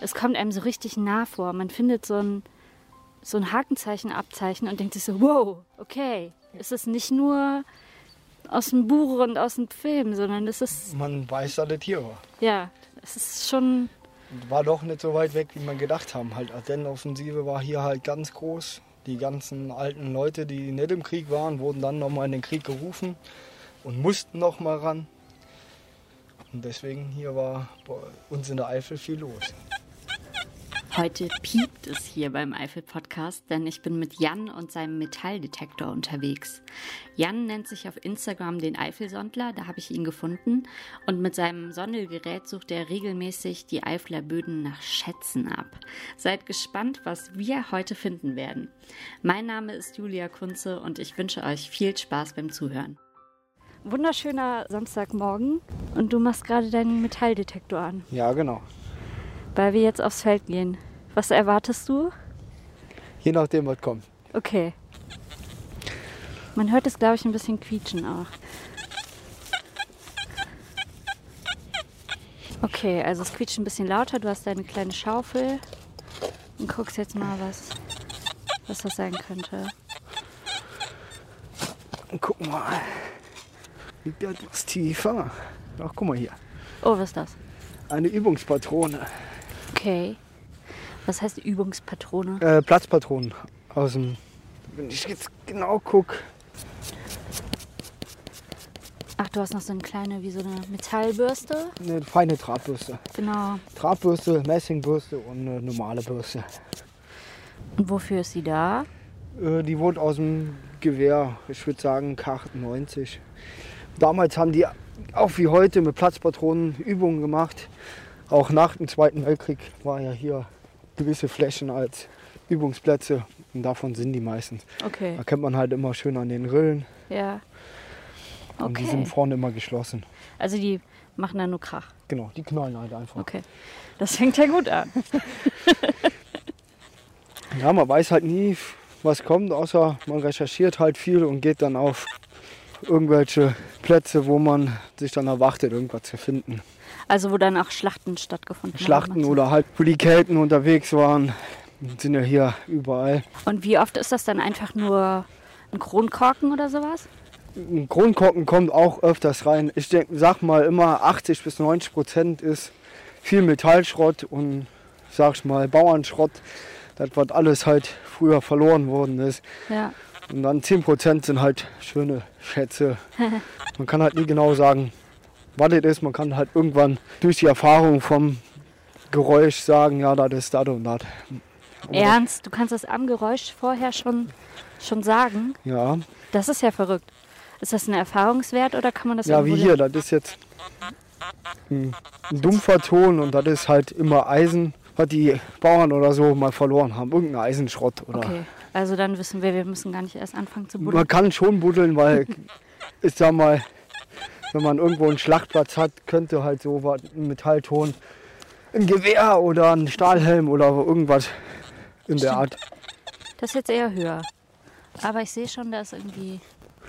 es kommt einem so richtig nah vor. Man findet so ein, so ein Hakenzeichen, Abzeichen und denkt sich so, wow, okay, es ist nicht nur aus dem Buch und aus dem Film, sondern es ist, Man weiß, dass das hier war. ja, es ist schon, War doch nicht so weit weg, wie man gedacht haben. Halt, Ardennenoffensive war hier halt ganz groß. Die ganzen alten Leute, die nicht im Krieg waren, wurden dann nochmal in den Krieg gerufen und mussten nochmal ran. Und deswegen hier war bei uns in der Eifel viel los. Heute piept es hier beim Eifel-Podcast, denn ich bin mit Jan und seinem Metalldetektor unterwegs. Jan nennt sich auf Instagram den Eifelsondler, da habe ich ihn gefunden. Und mit seinem Sondelgerät sucht er regelmäßig die Eifler Böden nach Schätzen ab. Seid gespannt, was wir heute finden werden. Mein Name ist Julia Kunze und ich wünsche euch viel Spaß beim Zuhören. Wunderschöner Samstagmorgen und du machst gerade deinen Metalldetektor an, Ja, genau. weil wir jetzt aufs Feld gehen. Was erwartest du? Je nachdem, was kommt. Okay. Man hört es, glaube ich, ein bisschen quietschen auch. Okay, also es quietscht ein bisschen lauter. Du hast deine kleine Schaufel und guckst jetzt mal, was, was das sein könnte. Guck mal. Liegt ja etwas tiefer. Ach, guck mal hier. Oh, was ist das? Eine Übungspatrone. Okay. Was heißt Übungspatrone? Äh, Platzpatronen aus dem. Wenn ich jetzt genau gucke. Ach, du hast noch so eine kleine, wie so eine Metallbürste. Eine feine Trabürste. Genau. Trabbürste, Messingbürste und eine normale Bürste. Und wofür ist sie da? Äh, die wurde aus dem Gewehr, ich würde sagen K98. Damals haben die auch wie heute mit Platzpatronen Übungen gemacht. Auch nach dem Zweiten Weltkrieg war ja hier gewisse Flächen als Übungsplätze und davon sind die meistens. Okay. Da kennt man halt immer schön an den Rillen Ja. und die Okay. sind vorne immer geschlossen. Also die machen da nur Krach. Genau, die knallen halt einfach. Okay. Das fängt ja gut an. Ja, man weiß halt nie, was kommt, außer man recherchiert halt viel und geht dann auf irgendwelche Plätze, wo man sich dann erwartet, irgendwas zu finden. Also wo dann auch Schlachten stattgefunden Schlachten haben. oder halt, wo die Kelten unterwegs waren, sind ja hier überall. Und wie oft ist das dann einfach nur ein Kronkorken oder sowas? Ein Kronkorken kommt auch öfters rein. Ich denk, sag mal immer 80 bis 90 Prozent ist viel Metallschrott und sag ich mal Bauernschrott. Das was alles halt früher verloren worden ist. Ja. Und dann 10 Prozent sind halt schöne Schätze. Man kann halt nie genau sagen, das ist. Man kann halt irgendwann durch die Erfahrung vom Geräusch sagen, ja, das ist das und das. Ernst, du kannst das am Geräusch vorher schon, schon sagen? Ja, Das ist ja verrückt. Ist das ein Erfahrungswert oder kann man das ja wie hier, das ist jetzt ein, ein dumpfer Ton und das ist halt immer Eisen, was die Bauern oder so mal verloren haben. Irgendein Eisenschrott. Oder Okay, also dann wissen wir, wir müssen gar nicht erst anfangen zu buddeln. Man kann schon buddeln, weil ich sag mal, wenn man irgendwo einen Schlachtplatz hat, könnte halt so was, ein Metallton, ein Gewehr oder ein Stahlhelm oder irgendwas in der Art. Das ist jetzt eher höher. Aber ich sehe schon, da ist irgendwie,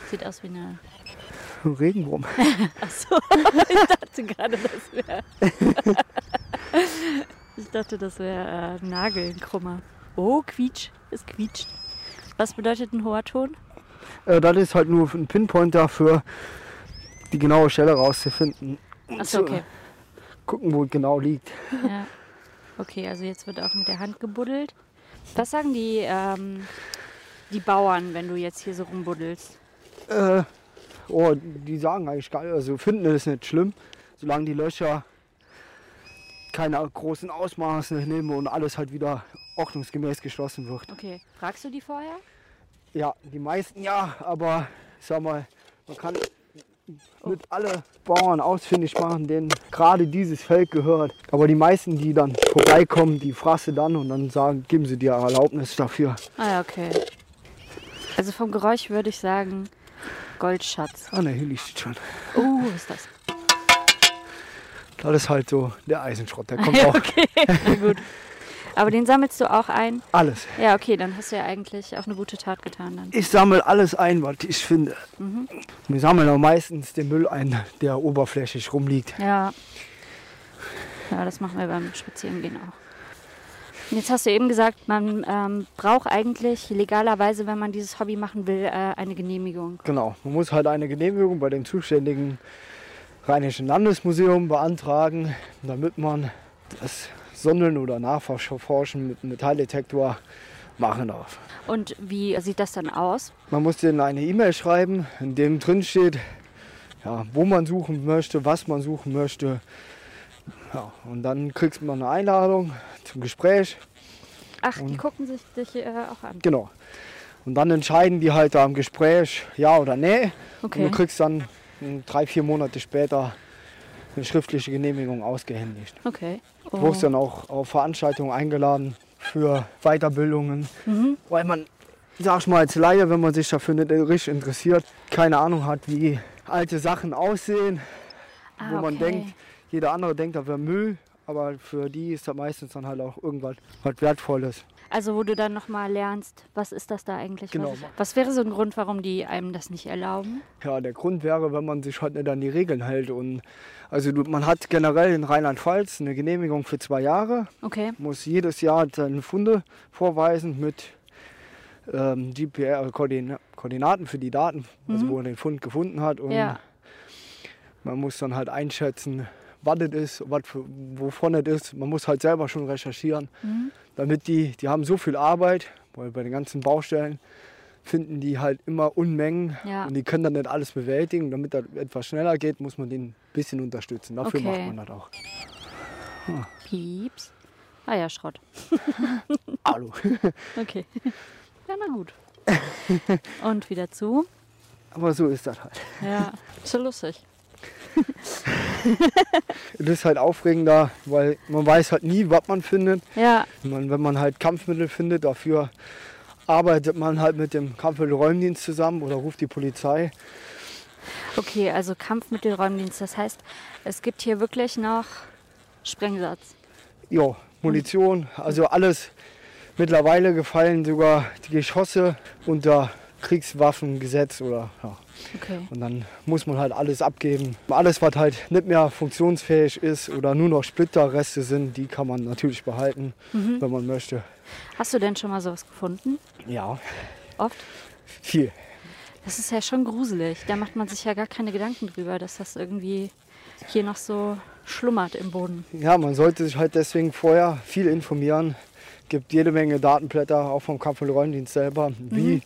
sieht aus wie eine... Ein Regenwurm. Achso, ich dachte gerade, das wäre... ich dachte, das wäre äh, Nagelkrummer. Oh, quietsch, es quietscht. Was bedeutet ein hoher Ton? Äh, das ist halt nur ein Pinpointer für die genaue Stelle rauszufinden. Und Achso, okay. gucken, wo es genau liegt. Ja. Okay, also jetzt wird auch mit der Hand gebuddelt. Was sagen die, ähm, die Bauern, wenn du jetzt hier so rumbuddelst? Äh, oh, die sagen eigentlich gar nicht, also finden es nicht schlimm, solange die Löcher keine großen Ausmaße nehmen und alles halt wieder ordnungsgemäß geschlossen wird. Okay, fragst du die vorher? Ja, die meisten ja, aber ich sag mal, man kann nicht alle Bauern ausfindig machen, denen gerade dieses Feld gehört. Aber die meisten, die dann vorbeikommen, die frasse dann und dann sagen, geben sie dir Erlaubnis dafür. Ah ja, okay. Also vom Geräusch würde ich sagen Goldschatz. Ah ne, hier liegt es schon. Oh, was ist das? Das ist halt so der Eisenschrott, der kommt Ja, auch okay, na gut. Aber den sammelst du auch ein? alles. Ja, okay, dann hast du ja eigentlich auch eine gute Tat getan dann. Ich sammle alles ein, was ich finde. Mhm. Wir sammeln auch meistens den Müll ein, der oberflächlich rumliegt. Ja. Ja, das machen wir beim Spazierengehen auch. Jetzt hast du eben gesagt, man ähm, braucht eigentlich legalerweise, wenn man dieses Hobby machen will, äh, eine Genehmigung. Genau, man muss halt eine Genehmigung bei dem zuständigen Rheinischen Landesmuseum beantragen, damit man das Sondeln oder Nachforschen mit einem Metalldetektor machen darf. Und wie sieht das dann aus? Man muss denen eine E-Mail schreiben, in dem drin steht, ja, wo man suchen möchte, was man suchen möchte. Ja, und dann kriegst man eine Einladung zum Gespräch. Ach, die gucken sich dich äh, auch an. Genau. Und dann entscheiden die halt da im Gespräch, ja oder nee. Okay. Und du kriegst dann mh, drei, vier Monate später eine schriftliche Genehmigung ausgehändigt. Okay. Du wirst dann auch auf Veranstaltungen eingeladen für Weiterbildungen, Mhm. weil man, sag ich mal als Laie, wenn man sich dafür nicht richtig interessiert, keine Ahnung hat, wie alte Sachen aussehen, Ah, wo man okay. denkt, jeder andere denkt, das wäre Müll, aber für die ist da meistens dann halt auch irgendwas was Wertvolles. Also wo du dann nochmal lernst, was ist das da eigentlich? Genau. Was, was wäre so ein Grund, warum die einem das nicht erlauben? Ja, der Grund wäre, wenn man sich halt nicht an die Regeln hält. Und also man hat generell in Rheinland-Pfalz eine Genehmigung für zwei Jahre, Okay. muss jedes Jahr seine Funde vorweisen mit ähm, GPR-Koordinaten für die Daten, also wo er den Fund gefunden hat. Und Mhm. Ja. man muss dann halt einschätzen, was es ist, was für, wovon es ist. Man muss halt selber schon recherchieren, Mhm. damit die, die haben so viel Arbeit, weil bei den ganzen Baustellen finden die halt immer Unmengen Ja. und die können dann nicht alles bewältigen. Damit das etwas schneller geht, muss man den ein bisschen unterstützen. Dafür Okay. macht man das auch. Pieps. Ah ja, Schrott. Hallo. Okay. Ja, na gut. Und wieder zu. Aber so ist das halt. Ja, ist ja lustig. Es ist halt aufregender, weil man weiß halt nie, was man findet. Ja, Man, wenn man halt Kampfmittel findet, dafür arbeitet man halt mit dem Kampfmittelräumdienst zusammen oder ruft die Polizei. okay, also Kampfmittelräumdienst. Das heißt, es gibt hier wirklich noch Sprengsatz. Ja, Munition, also alles. Mittlerweile gefallen sogar die Geschosse unter Kriegswaffengesetz oder ja. Okay. Und dann muss man halt alles abgeben. Alles, was halt nicht mehr funktionsfähig ist oder nur noch Splitterreste sind, die kann man natürlich behalten, Mhm. wenn man möchte. Hast du denn schon mal sowas gefunden? Ja, Oft? viel. Das ist ja schon gruselig. Da macht man sich ja gar keine Gedanken drüber, dass das irgendwie hier noch so schlummert im Boden. Ja, man sollte sich halt deswegen vorher viel informieren. Gibt jede Menge Datenblätter, auch vom Kampfmittelräumdienst selber, wie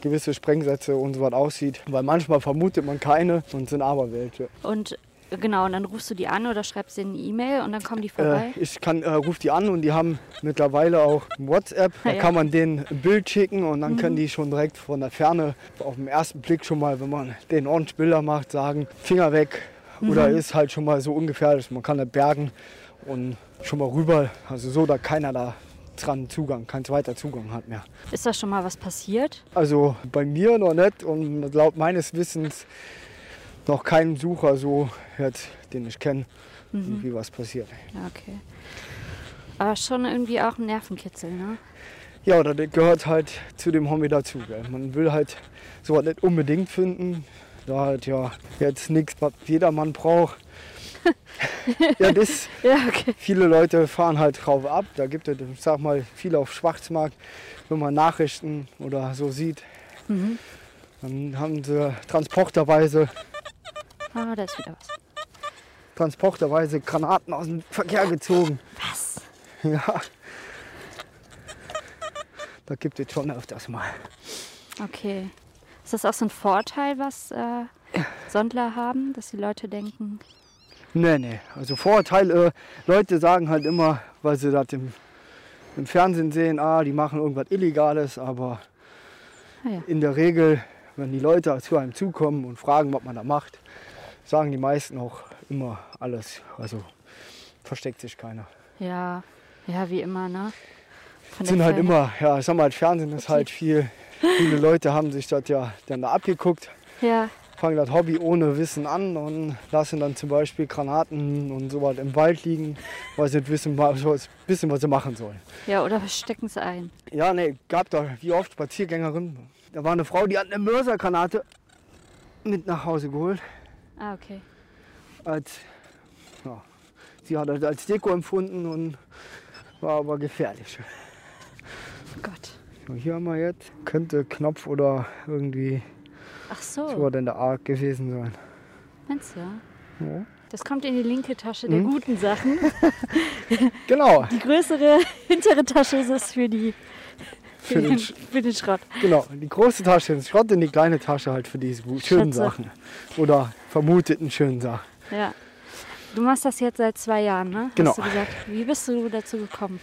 gewisse Sprengsätze und so was aussieht. Weil manchmal vermutet man keine und sind aber welche. Und äh, genau, und dann rufst du die an oder schreibst denen eine E-Mail und dann kommen die vorbei. Äh, ich kann, äh, ruf die an und die haben mittlerweile auch WhatsApp. Da Ja. Mhm. kann man denen ein Bild schicken und dann können die schon direkt von der Ferne auf den ersten Blick schon mal, wenn man den ordentlich Bilder macht, sagen, Finger weg. Mhm. Oder ist halt schon mal so ungefährlich. Man kann das bergen und schon mal rüber. Also so, dass keiner da dran Zugang, kein zweiter Zugang hat mehr. Ist da schon mal was passiert? Also bei mir noch nicht und laut meines Wissens noch kein Sucher so, jetzt, den ich kenne, Mhm. wie was passiert. Okay. Aber schon irgendwie auch ein Nervenkitzel, ne? Ja, das gehört halt zu dem Hobby dazu. Gell? Man will halt sowas nicht unbedingt finden. Da halt ja jetzt nichts, was jedermann braucht. Ja, das, Ja, okay. viele Leute fahren halt drauf ab. Da gibt es, ich sag mal, viel auf Schwarzmarkt. Wenn man Nachrichten oder so sieht, Mhm. dann haben sie transporterweise, Ah, da ist wieder was. transporterweise Granaten aus dem Verkehr gezogen. Was? Ja. Da gibt es schon öfters mal. Okay. Ist das auch so ein Vorteil, was äh, Sondler haben, dass die Leute denken, Nee, nee. Also Vorteil, äh, Leute sagen halt immer, weil sie das im, im Fernsehen sehen, ah, die machen irgendwas Illegales, aber ah ja, in der Regel, wenn die Leute zu einem zukommen und fragen, was man da macht, sagen die meisten auch immer alles. Also versteckt sich keiner. ja, ja, wie immer, ne? Von Es sind halt immer, ja, ich sag mal, Fernsehen ist halt viel, viele Leute haben sich das ja dann da abgeguckt, Ja, fangen das Hobby ohne Wissen an und lassen dann zum Beispiel Granaten und sowas im Wald liegen, weil sie nicht wissen, was, wissen, was sie machen sollen. ja, oder stecken es ein. Ja, nee, gab da wie oft Spaziergängerin. Da war eine Frau, die hat eine Mörsergranate mit nach Hause geholt. Ah, okay. Als, ja, sie hat das als Deko empfunden und war aber gefährlich. Oh Gott. Hier haben wir jetzt, könnte Knopf oder irgendwie Ach so, so in der Art gewesen sein. meinst du? Ja. Das kommt in die linke Tasche der Mhm. guten Sachen. Genau, Die größere hintere Tasche ist es für, die, für, Für den, den für den Schrott. genau. Die große Tasche ins Schrott und die kleine Tasche halt für diese schönen Schätze. Sachen. Oder vermuteten schönen Sachen. Ja. Du machst das jetzt seit zwei Jahren, ne? Genau. Hast du gesagt. Wie bist du dazu gekommen?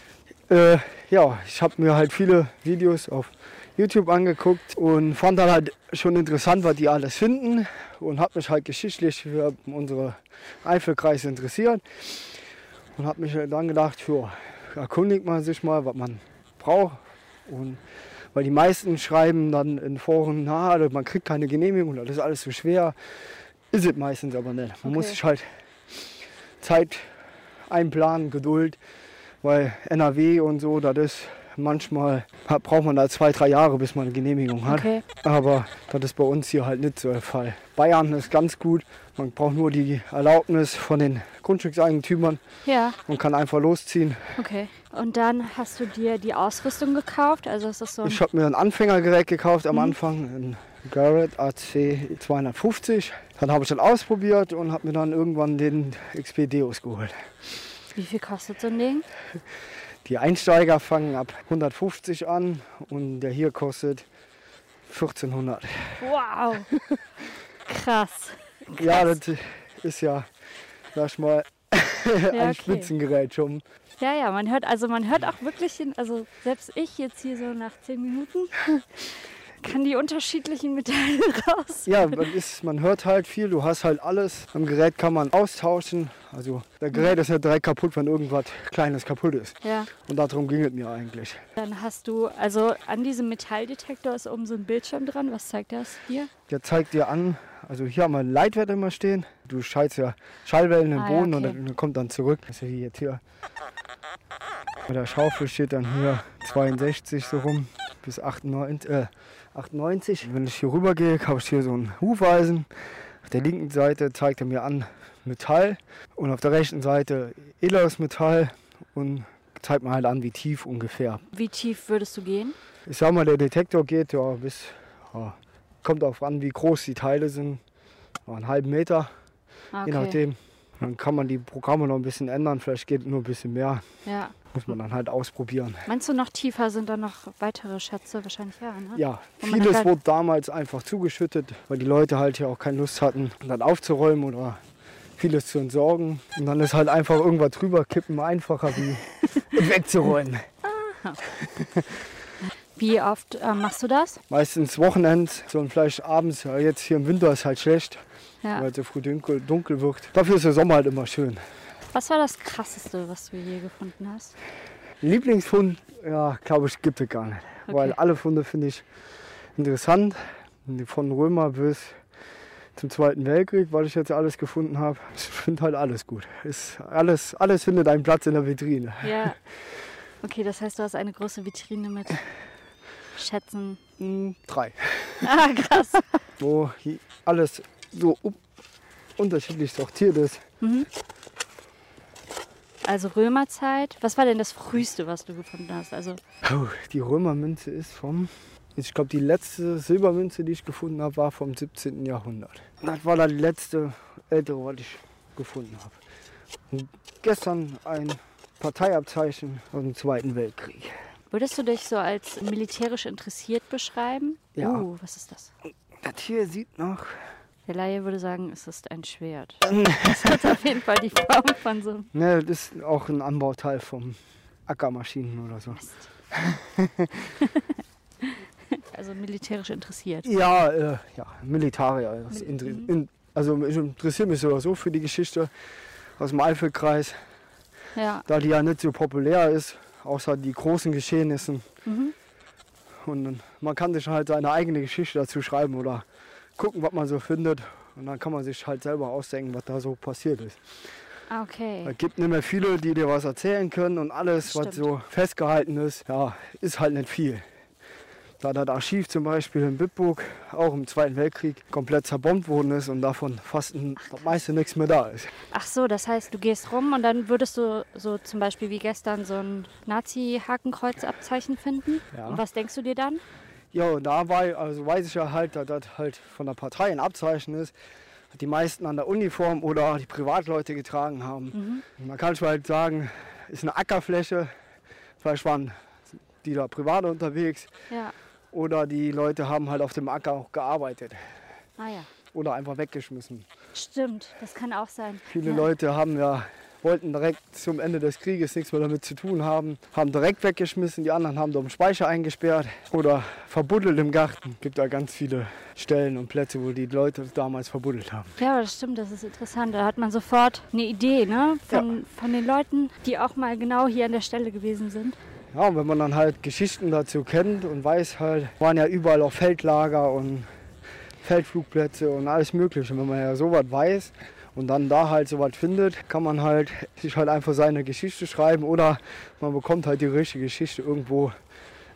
Äh, ja, ich habe mir halt viele Videos auf YouTube angeguckt und fand dann halt schon interessant, was die alles finden und habe mich halt geschichtlich für unsere Eifelkreise interessiert und habe mich dann gedacht, ja, erkundigt man sich mal, was man braucht und weil die meisten schreiben dann in Foren, na, man kriegt keine Genehmigung, das ist alles zu schwer. Ist es meistens aber nicht. Man muss Okay. sich halt Zeit einplanen, Geduld, weil NRW und so, das ist manchmal hat- braucht man da zwei, drei Jahre, bis man eine Genehmigung hat. Okay. Aber das ist bei uns hier halt nicht so der Fall. Bayern ist ganz gut. Man braucht nur die Erlaubnis von den Grundstückseigentümern Ja, und kann einfach losziehen. okay. Und dann hast du dir die Ausrüstung gekauft? Also ist das so Ich habe mir ein Anfängergerät gekauft am Mhm. Anfang, ein Garrett AC 250. Dann habe ich das ausprobiert und habe mir dann irgendwann den XP Deus geholt. Wie viel kostet so ein Ding? Die Einsteiger fangen ab 150 an und der hier kostet 1400. Wow. Krass. Ja, das ist ja, sag ich mal, Ja, ein okay. Spitzengerät schon. Ja, ja, man hört, also man hört auch wirklich, hin, also selbst ich jetzt hier so nach zehn Minuten kann die unterschiedlichen Metalle raus. Ja, man, ist, man hört halt viel, du hast halt alles. Am Gerät kann man austauschen. Also der Gerät ist ja direkt kaputt, wenn irgendwas Kleines kaputt ist. Ja, Und darum ging es mir eigentlich. dann hast du, also an diesem Metalldetektor ist oben so ein Bildschirm dran. Was zeigt das hier? Der zeigt dir an, also hier haben wir einen Leitwert immer stehen. Du schaltest ja Schallwellen im Ah, Boden und okay. dann kommt dann zurück. Das ist ja jetzt hier. Bei der Schaufel steht dann hier 62 so rum bis 98. Äh, 98. Wenn ich hier rüber gehe, habe ich hier so ein Hufeisen. Auf der linken Seite zeigt er mir an Metall und auf der rechten Seite edleres Metall und zeigt mir halt an, wie tief ungefähr. Wie tief würdest du gehen? Ich sag mal, der Detektor geht ja bis, ja, kommt darauf an, wie groß die Teile sind. Ja, einen halben Meter, Ah, je nachdem. Dann kann man die Programme noch ein bisschen ändern, vielleicht geht nur ein bisschen mehr. Ja. Muss man dann halt ausprobieren. Meinst du noch tiefer sind da noch weitere Schätze? Wahrscheinlich ja, ne? Ja, man vieles halt- wurde damals einfach zugeschüttet, weil die Leute halt ja auch keine Lust hatten, dann aufzuräumen oder vieles zu entsorgen. Und dann ist halt einfach irgendwas drüber kippen einfacher wie wegzuräumen. Wie oft äh, machst du das? Meistens Wochenends, so und vielleicht abends. Ja, jetzt hier im Winter ist halt schlecht, Ja. weil es so früh dunkel, dunkel wird. Dafür ist der Sommer halt immer schön. Was war das Krasseste, was du je gefunden hast? Lieblingsfund, ja, glaube ich, gibt es gar nicht. Okay. Weil alle Funde finde ich interessant. Von Römer bis zum Zweiten Weltkrieg, weil ich jetzt alles gefunden habe. Ich finde halt alles gut. Ist alles, alles findet einen Platz in der Vitrine. Ja. Okay, das heißt, du hast eine große Vitrine mit Schätzen. Hm, drei. Ah, krass. Wo alles so unterschiedlich sortiert ist. Also Römerzeit. Was war denn das früheste, was du gefunden hast? Also Oh, die Römermünze ist vom. Ich glaube, die letzte Silbermünze, die ich gefunden habe, war vom 17. Jahrhundert. Das war die letzte ältere, was ich gefunden habe. Und gestern ein Parteiabzeichen aus dem Zweiten Weltkrieg. würdest du dich so als militärisch interessiert beschreiben? Ja. Uh, was ist das? Das hier sieht nach. Der Laie würde sagen, es ist ein Schwert. Das hat auf jeden Fall die Form von so einem Ne, das ist auch ein Anbauteil vom Ackermaschinen oder so. also militärisch interessiert. Ja, äh, ja, Militarier. Mil- inter- mhm. in, also ich interessiere mich sowieso für die Geschichte aus dem Eifelkreis, Ja. da die ja nicht so populär ist, außer die großen Geschehnissen. Mhm. Und man kann sich halt seine eigene Geschichte dazu schreiben oder gucken, was man so findet. Und dann kann man sich halt selber ausdenken, was da so passiert ist. Ah, okay. Es gibt nicht mehr viele, die dir was erzählen können und alles, was so festgehalten ist, ja, ist halt nicht viel. da das Archiv zum Beispiel in Bitburg auch im Zweiten Weltkrieg komplett zerbombt worden ist und davon fast ein, das meiste nichts mehr da ist. Ach so, das heißt, du gehst rum und dann würdest du so zum Beispiel wie gestern so ein Nazi-Hakenkreuzabzeichen finden. Ja. Und was denkst du dir dann? Ja, und dabei also weiß ich ja halt, dass das halt von der Partei ein Abzeichen ist, das die meisten an der Uniform oder die Privatleute getragen haben. Man kann schon halt sagen, ist eine Ackerfläche, vielleicht waren die da privat unterwegs Ja. oder die Leute haben halt auf dem Acker auch gearbeitet Ah ja. oder einfach weggeschmissen. Stimmt, das kann auch sein. Viele ja. Leute haben ja wollten direkt zum Ende des Krieges nichts mehr damit zu tun haben, haben direkt weggeschmissen, die anderen haben da im Speicher eingesperrt oder verbuddelt im Garten. Gibt da ganz viele Stellen und Plätze, wo die Leute damals verbuddelt haben. Ja, das stimmt, das ist interessant. Da hat man sofort eine Idee ne? von, von den Leuten, die auch mal genau hier an der Stelle gewesen sind. Ja, und wenn man dann halt Geschichten dazu kennt und weiß halt, waren ja überall auch Feldlager und Feldflugplätze und alles mögliche. Und wenn man ja sowas weiß und dann da halt sowas findet, kann man halt sich halt einfach seine Geschichte schreiben oder man bekommt halt die richtige Geschichte irgendwo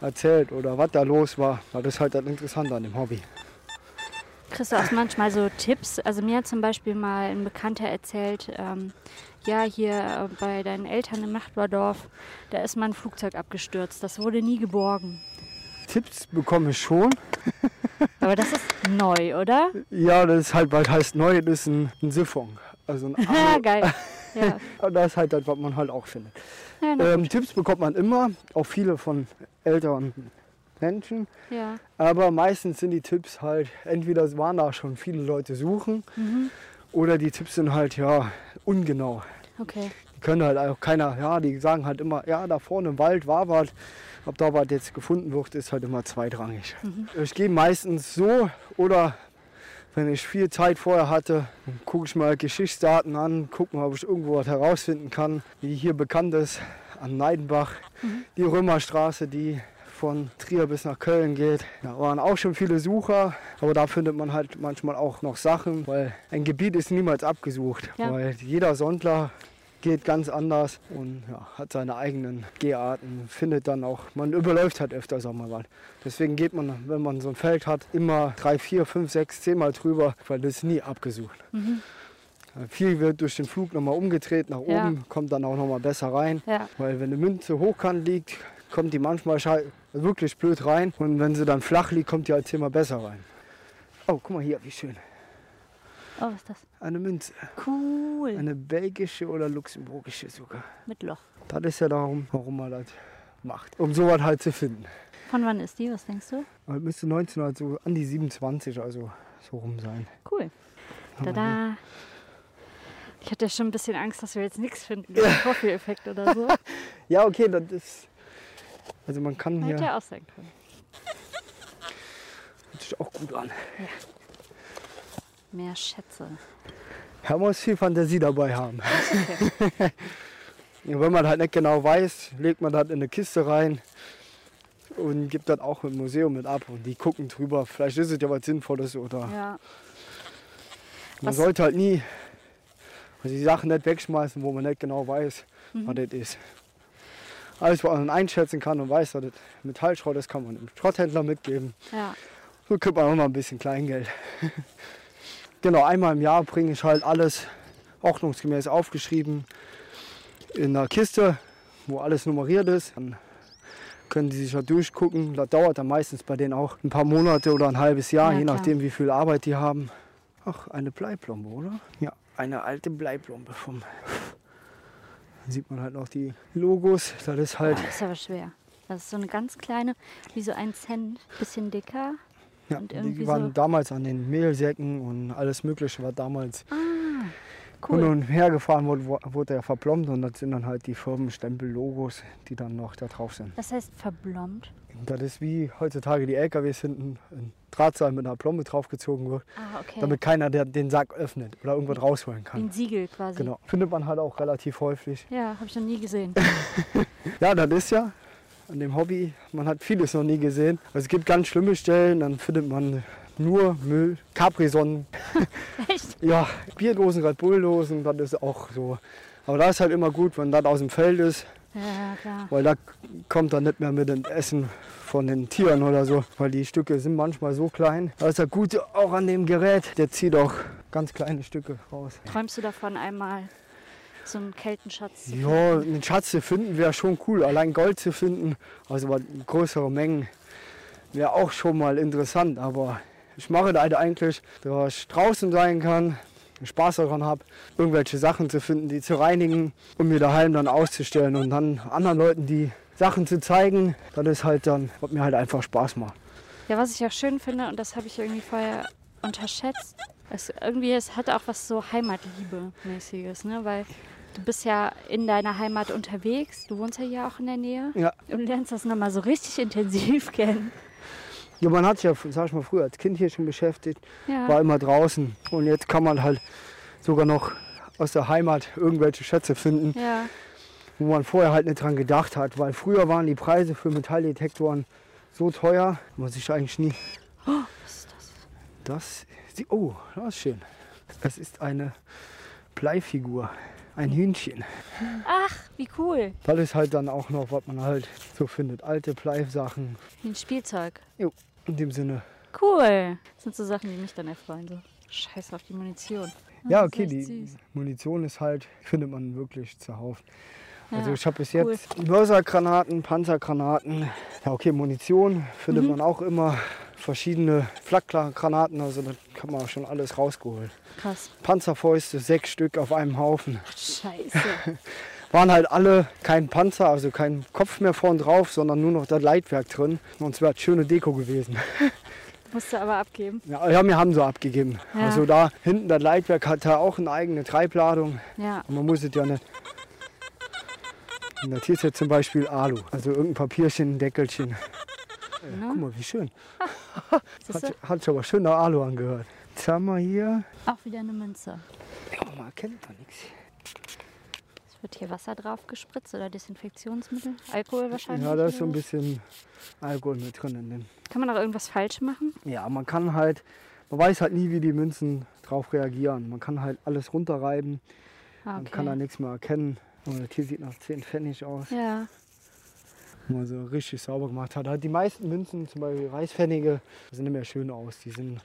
erzählt oder was da los war. Das ist halt das Interessante an dem Hobby. Kriegst du auch manchmal so Tipps? Also mir hat zum Beispiel mal ein Bekannter erzählt, ähm, ja, hier äh, bei deinen Eltern im Nachbardorf, da ist mal ein Flugzeug abgestürzt. Das wurde nie geborgen. Tipps bekomme ich schon. Aber das ist neu, oder? Ja, das ist halt, weil heißt neu, das ist ein, ein Siphon. Also ein Ja, geil. Ja. Das ist halt das, was man halt auch findet. Ja, Ähm, Tipps bekommt man immer, auch viele von älteren Menschen. ja. Aber meistens sind die Tipps halt, entweder waren da schon viele Leute suchen Mhm. oder die Tipps sind halt ja ungenau. Okay. Die können halt auch keiner, ja, die sagen halt immer, ja, da vorne im Wald war was. Ob da was jetzt gefunden wird, ist halt immer zweitrangig. Ich gehe meistens so oder wenn ich viel Zeit vorher hatte, gucke ich mal Geschichtsdaten an, gucke mal, ob ich irgendwo was herausfinden kann, wie hier bekannt ist, an Neidenbach, die Römerstraße, die von Trier bis nach Köln geht. Da waren auch schon viele Sucher, aber da findet man halt manchmal auch noch Sachen, weil ein Gebiet ist niemals abgesucht, Ja. weil jeder Sondler geht ganz anders und ja, hat seine eigenen Geharten, findet dann auch, man überläuft halt öfter Sommerwald. Deswegen geht man, wenn man so ein Feld hat, immer drei, vier, fünf, sechs, zehnmal drüber, weil das ist nie abgesucht. Äh, Viel wird durch den Flug nochmal umgedreht nach Ja. oben, kommt dann auch nochmal besser rein. Ja. Weil wenn eine Münze hochkant liegt, kommt die manchmal wirklich blöd rein. Und wenn sie dann flach liegt, kommt die halt zehnmal besser rein. Oh, guck mal hier, wie schön. Oh, was ist das? Eine Münze. Cool. Eine belgische oder luxemburgische sogar. Mit Loch. Das ist ja darum, warum man das macht. Um sowas halt zu finden. Von wann ist die? Was denkst du? Das müsste 1900 so an die 27, also so rum sein. Cool. Tada. Ich hatte schon ein bisschen Angst, dass wir jetzt nichts finden. Ja. Vorführeffekt oder so. Ja, okay, das ist. Also man kann Hätte hier. ja auch sein können. Hört sich auch gut an. Mehr Schätze. Man muss viel Fantasie dabei haben. Okay. Wenn man halt nicht genau weiß, legt man das in eine Kiste rein und gibt das auch im Museum mit ab. Und die gucken drüber. Vielleicht ist es ja was Sinnvolles oder Ja. man Was- sollte halt nie also die Sachen nicht wegschmeißen, wo man nicht genau weiß, Mhm. was das ist. Alles, was man einschätzen kann und weiß, dass das Metallschrott ist, kann man dem Schrotthändler mitgeben. Ja. So kriegt man auch noch ein bisschen Kleingeld. genau, einmal im Jahr bringe ich halt alles ordnungsgemäß aufgeschrieben in einer Kiste, wo alles nummeriert ist. Dann können die sich da durchgucken. Das dauert dann meistens bei denen auch ein paar Monate oder ein halbes Jahr, Ja, je klar. nachdem wie viel Arbeit die haben. Ach, eine Bleiplombe, oder? Ja, eine alte Bleiplombe vom. Dann sieht man halt noch die Logos. Das ist halt. Das ist aber schwer. Das ist so eine ganz kleine, wie so ein Cent, bisschen dicker. Ja, Und die waren so- damals an den Mehlsäcken und alles Mögliche war damals Ah, cool. und her gefahren wurde, wurde er verplombt und das sind dann halt die Firmenstempel-Logos, die dann noch da drauf sind. Das heißt verblombt. Das ist wie heutzutage die LKWs hinten ein Drahtseil mit einer Plombe draufgezogen wird, Ah, okay. damit keiner der, den Sack öffnet oder irgendwas rausholen kann. ein Siegel quasi. Genau. Findet man halt auch relativ häufig. Ja, habe ich noch nie gesehen. Ja, das ist ja an dem Hobby, man hat vieles noch nie gesehen. Also es gibt ganz schlimme Stellen, dann findet man nur Müll, Capri-Sonnen. Echt? Ja, Bierdosen, Red Bull-Dosen, das ist auch so. Aber da ist halt immer gut, wenn das aus dem Feld ist, Ja, klar. weil da kommt dann nicht mehr mit dem Essen von den Tieren oder so, weil die Stücke sind manchmal so klein. Das ist ja gut auch an dem Gerät, der zieht auch ganz kleine Stücke raus. Träumst du davon einmal so einen Keltenschatz? Ja, einen Schatz zu finden wäre schon cool. Allein Gold zu finden, also größere Mengen, wäre auch schon mal interessant. Aber ich mache das eigentlich, dass ich draußen sein kann, Spaß daran habe, irgendwelche Sachen zu finden, die zu reinigen und mir daheim dann auszustellen und dann anderen Leuten die Sachen zu zeigen. Das ist halt dann, was mir halt einfach Spaß macht. Ja, was ich auch schön finde, und das habe ich irgendwie vorher unterschätzt, es, irgendwie es hat auch was so Heimatliebe-mäßiges, ne? Weil du bist ja in deiner Heimat unterwegs, du wohnst ja hier auch in der Nähe Ja. und lernst das nochmal so richtig intensiv kennen. Ja, man hat sich ja, sag ich mal, früher als Kind hier schon beschäftigt, Ja. war immer draußen. Und jetzt kann man halt sogar noch aus der Heimat irgendwelche Schätze finden, Ja, wo man vorher halt nicht dran gedacht hat. Weil früher waren die Preise für Metalldetektoren so teuer, was ich eigentlich nie. was ist das? Das, oh, das ist schön. Es ist eine Bleifigur, ein Hühnchen. Ach, wie cool. Das ist halt dann auch noch, was man halt so findet. Alte Bleisachen. Wie ein Spielzeug. Jo, in dem Sinne. Cool. Das sind so Sachen, die mich dann erfreuen. So. Scheiß auf die Munition. Ja, das okay, ist echt die süß. Munition ist halt, findet man wirklich zuhauf. Also Ja, ich habe bis cool. jetzt Mörsergranaten, Panzergranaten. Ja, okay, Munition findet Mhm. man auch immer. Verschiedene Flakgranaten, also da kann man auch schon alles rausgeholt. Krass. Panzerfäuste, sechs Stück auf einem Haufen. Scheiße. Waren halt alle kein Panzer, also kein Kopf mehr vorn drauf, sondern nur noch das Leitwerk drin. Und es wäre schöne Deko gewesen. Musst du aber abgeben. Ja, ja, wir haben so abgegeben. Ja. Also da hinten das Leitwerk hat da auch eine eigene Treibladung. Ja. Und man muss es ja nicht. Und das hier ist jetzt zum Beispiel Alu. Also irgendein Papierchen, ein Deckelchen. Äh, Ne? Guck mal, wie schön. Hat, hat sich aber schön nach Alu angehört. Jetzt haben wir hier. Auch wieder eine Münze. Ja, man erkennt da nichts. Es wird hier Wasser drauf gespritzt oder Desinfektionsmittel. Alkohol wahrscheinlich. Ja, da ist so ein bisschen Alkohol mit drin. In dem. Kann man auch irgendwas falsch machen? Ja, man kann halt, man weiß halt nie, wie die Münzen drauf reagieren. Man kann halt alles runterreiben, Ah, man kann da okay. nichts mehr erkennen. Und das hier sieht nach 10 Pfennig aus, Ja. Man so richtig sauber gemacht hat. Die meisten Münzen, zum Beispiel Reichspfennige, sehen nicht mehr schön aus. Die sind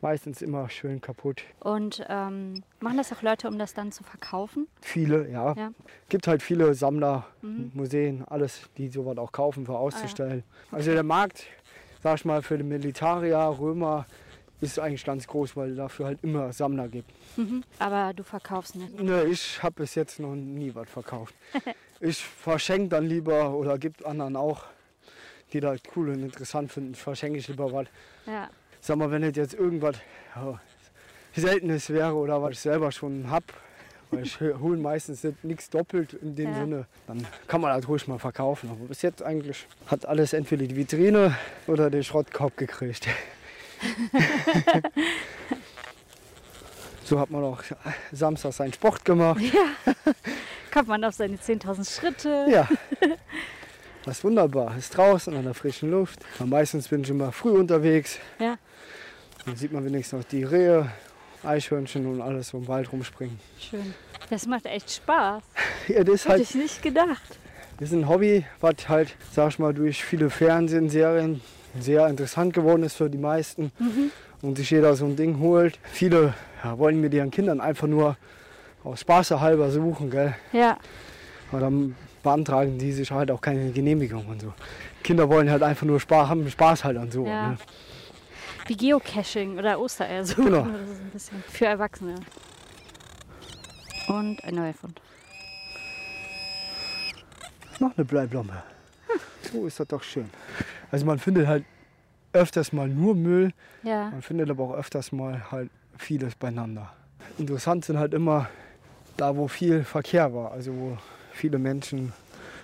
meistens immer schön kaputt. Und ähm, machen das auch Leute, um das dann zu verkaufen? Viele, ja. Ja. Gibt halt viele Sammler, Mhm. Museen, alles, die sowas auch kaufen, Ah, für auszustellen. Also der Markt, sag ich mal, für die Militarier, Römer, ist eigentlich ganz groß, weil dafür halt immer Sammler gibt. Mhm. Aber du verkaufst nicht. Ne, ich habe bis jetzt noch nie was verkauft. ich verschenke dann lieber oder gibt anderen auch, die das cool und interessant finden, verschenke ich lieber was. Ja. Sag mal, wenn es jetzt irgendwas ja, Seltenes wäre oder was ich selber schon hab, weil ich hole meistens nichts doppelt in dem Ja. Sinne, dann kann man das ruhig mal verkaufen. Aber bis jetzt eigentlich hat alles entweder die Vitrine oder den Schrottkorb gekriegt. so hat man auch Samstag seinen Sport gemacht. Kommt man auf seine 10.000 Schritte. Ja. Das ist wunderbar. Ist draußen an der frischen Luft. Und meistens bin ich immer früh unterwegs. Ja. Dann sieht man wenigstens noch die Rehe, Eichhörnchen und alles so im Wald rumspringen. Schön. Das macht echt Spaß. Ja, das Hätte halt ich nicht gedacht. das ist ein Hobby, was halt, sag ich mal, durch viele Fernsehserien sehr interessant geworden ist für die meisten. Mhm. Und sich jeder so ein Ding holt. Viele ja, wollen mit ihren Kindern einfach nur aus Spaß halber suchen, gell? Ja. Aber dann beantragen die sich halt auch keine Genehmigung und so. Kinder wollen halt einfach nur Spaß, haben Spaß halt an so. Ja. Ne? Wie Geocaching oder Ostereier suchen. Genau. Das ist ein bisschen für Erwachsene. Und ein neuer Fund. Noch eine Bleiblomme. So ist das doch schön. Also man findet halt öfters mal nur Müll, Ja. man findet aber auch öfters mal halt vieles beieinander. Interessant sind halt immer da, wo viel Verkehr war, also wo viele Menschen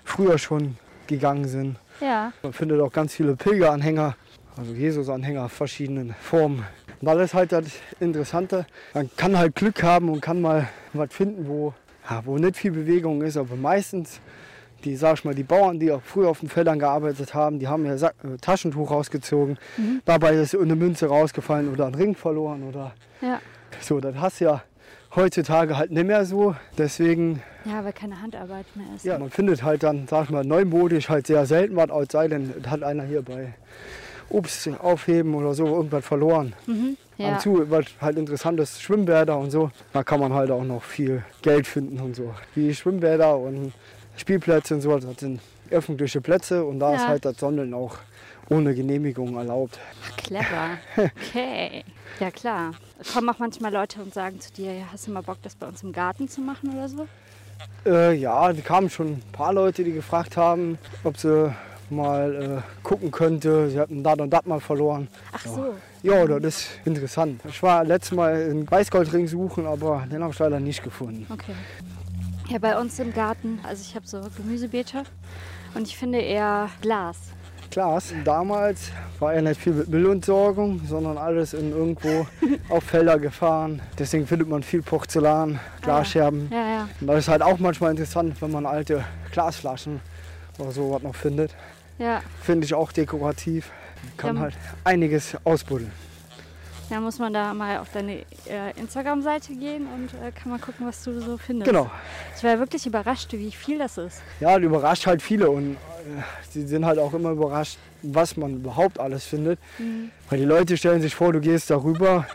früher schon gegangen sind. Ja. Man findet auch ganz viele Pilgeranhänger, also Jesus-Anhänger verschiedenen Formen. Und das ist halt das Interessante. Man kann halt Glück haben und kann mal was finden, wo, ja, wo nicht viel Bewegung ist, aber meistens die, sag ich mal, die Bauern, die auch früher auf den Feldern gearbeitet haben, die haben ihr Sack, äh, Taschentuch rausgezogen. Mhm. Dabei ist eine Münze rausgefallen oder ein Ring verloren oder Ja. so. Das hast du ja heutzutage halt nicht mehr so. Deswegen, Ja, weil keine Handarbeit mehr ist. ja, man findet halt dann, sag ich mal, neumodisch halt sehr selten was, es sei denn, hat einer hier bei Obst aufheben oder so irgendwas verloren. Mhm. Ja. Dazu was halt interessantes Schwimmbäder und so. Da kann man halt auch noch viel Geld finden und so. Wie Schwimmbäder und Spielplätze und so, das sind öffentliche Plätze und da Ja. ist halt das Sondeln auch ohne Genehmigung erlaubt. Clever. Okay. Ja, klar. Kommen auch manchmal Leute und sagen zu dir, hast du mal Bock, das bei uns im Garten zu machen oder so? Äh, ja, da kamen schon ein paar Leute, die gefragt haben, ob sie mal äh, gucken könnte. Sie hatten das und das mal verloren. Ach so. Ja, das ist interessant. Ich war letztes Mal einen Weißgoldring suchen, aber den habe ich leider nicht gefunden. Okay. Ja, bei uns im Garten, also ich habe so Gemüsebeete und ich finde eher Glas. Glas. Damals war ja nicht viel mit Müllentsorgung, sondern alles in irgendwo auf Felder gefahren. Deswegen findet man viel Porzellan, Glasscherben. Ja, ja. Und das ist halt auch manchmal interessant, wenn man alte Glasflaschen oder sowas noch findet. Ja, Finde ich auch dekorativ. Kann Ja. halt einiges ausbuddeln. Da muss man da mal auf deine äh, Instagram-Seite gehen und äh, kann mal gucken, was du so findest. Genau. Ich war wirklich überrascht, wie viel das ist. Ja, das überrascht halt viele und äh, sie sind halt auch immer überrascht, was man überhaupt alles findet. Mhm. Weil die Leute stellen sich vor, du gehst darüber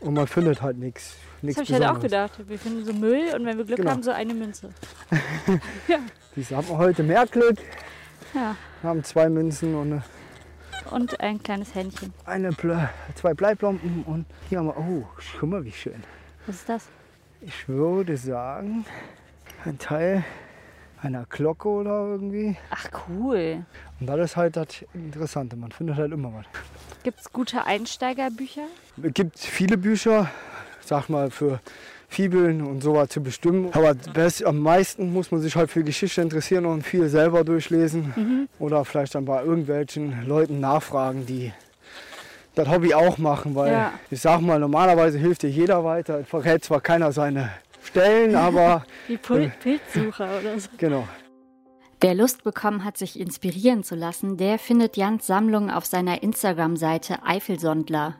und man findet halt nichts. Das habe ich halt auch gedacht. Wir finden so Müll und wenn wir Glück Genau. haben, so eine Münze. Diese haben wir heute mehr Glück. Ja. Wir haben zwei Münzen und eine, Und ein kleines Händchen. eine Ble zwei Bleibomben und hier haben wir, oh, guck mal, wie schön. Was ist das? Ich würde sagen, ein Teil einer Glocke oder irgendwie. Ach cool. Und das ist halt das Interessante, man findet halt immer was. Gibt es gute Einsteigerbücher? Es gibt viele Bücher, sag mal, für Fibeln und sowas zu bestimmen. Aber best, am meisten muss man sich halt für Geschichte interessieren und viel selber durchlesen. Oder vielleicht dann bei irgendwelchen Leuten nachfragen, die das Hobby auch machen. Weil Ja. ich sag mal, normalerweise hilft dir jeder weiter. Verrät zwar keiner seine Stellen, aber Wie Pul Pilzsucher oder so. genau. Wer Lust bekommen hat, sich inspirieren zu lassen, der findet Jans Sammlung auf seiner Instagram-Seite Eifelsondler.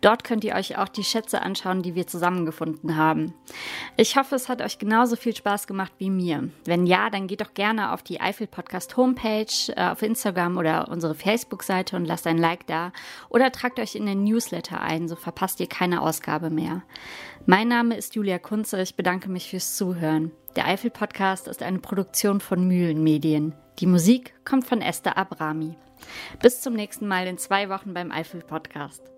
Dort könnt ihr euch auch die Schätze anschauen, die wir zusammengefunden haben. Ich hoffe, es hat euch genauso viel Spaß gemacht wie mir. Wenn ja, dann geht doch gerne auf die Eifel Podcast Homepage, äh, auf Instagram oder unsere Facebook-Seite und lasst ein Like da oder tragt euch in den Newsletter ein, so verpasst ihr keine Ausgabe mehr. Mein Name ist Julia Kunze, ich bedanke mich fürs Zuhören. Der Eifel Podcast ist eine Produktion von Mühlenmedien. Die Musik kommt von Esther Abrami. Bis zum nächsten Mal in zwei Wochen beim Eifel Podcast.